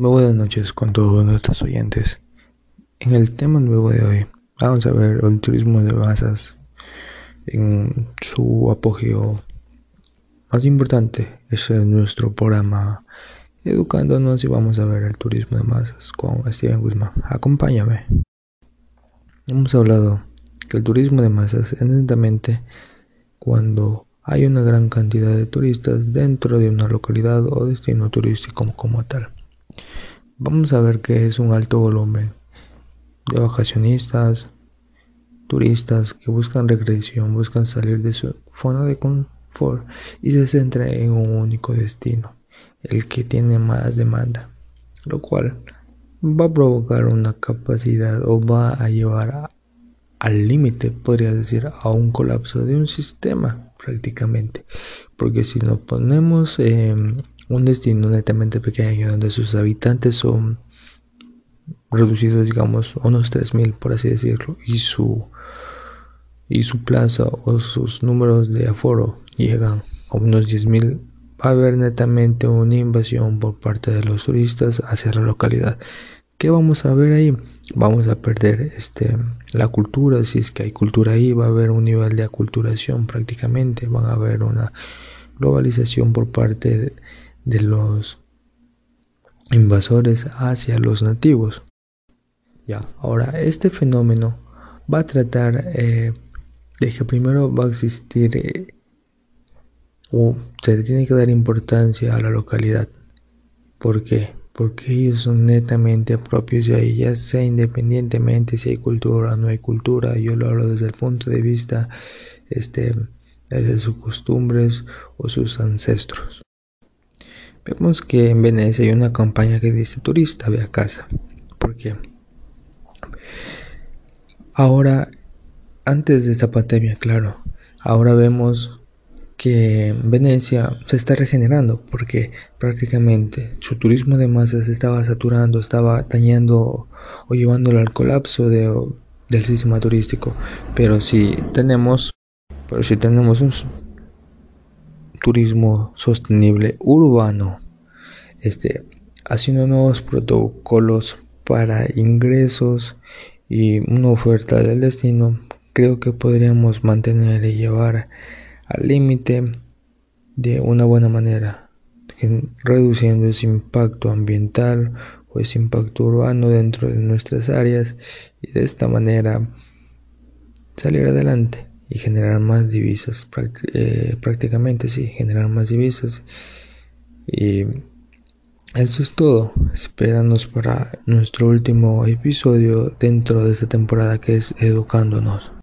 Muy buenas noches con todos nuestros oyentes. En el tema nuevo de hoy vamos a ver el turismo de masas en su apogeo más importante. Es nuestro programa Educándonos y vamos a ver el turismo de masas con Steven Wisman. Acompáñame. Hemos hablado que el turismo de masas es netamente cuando hay una gran cantidad de turistas dentro de una localidad o destino turístico como tal. Vamos a ver que es un alto volumen de vacacionistas, turistas que buscan recreación, buscan salir de su zona de confort y se centran en un único destino, el que tiene más demanda, lo cual va a provocar una capacidad o va a llevar al límite, podría decir, a un colapso de un sistema prácticamente, porque si nos ponemos un destino netamente pequeño donde sus habitantes son reducidos, digamos, a unos 3.000 por así decirlo, y su, y su plaza o sus números de aforo llegan a unos 10.000, va a haber netamente una invasión por parte de los turistas hacia la localidad. ¿Qué vamos a ver ahí? Vamos a perder este, la cultura, si es que hay cultura ahí, va a haber un nivel de aculturación prácticamente, van a haber una globalización por parte de, de los invasores hacia los nativos. Ya, ahora este fenómeno va a tratar eh, de que primero va a existir eh, o se le tiene que dar importancia a la localidad. ¿Por qué? Porque ellos son netamente propios de ahí, ya sea independientemente si hay cultura o no hay cultura. Yo lo hablo desde el punto de vista, este, desde sus costumbres o sus ancestros. Vemos que en Venecia hay una campaña que dice turista ve a casa. ¿Por qué? Ahora, antes de esta pandemia, claro, ahora vemos que Venecia se está regenerando porque prácticamente su turismo de masas estaba saturando, estaba dañando o llevándolo al colapso de, del sistema turístico. Pero si tenemos, pero si tenemos un turismo sostenible urbano, este, haciendo nuevos protocolos para ingresos y una oferta del destino, creo que podríamos mantener y llevar al límite de una buena manera, reduciendo ese impacto ambiental o ese impacto urbano dentro de nuestras áreas y de esta manera salir adelante y generar más divisas, eh, prácticamente sí, generar más divisas. Y eso es todo. Espéranos para nuestro último episodio dentro de esta temporada que es Educándonos.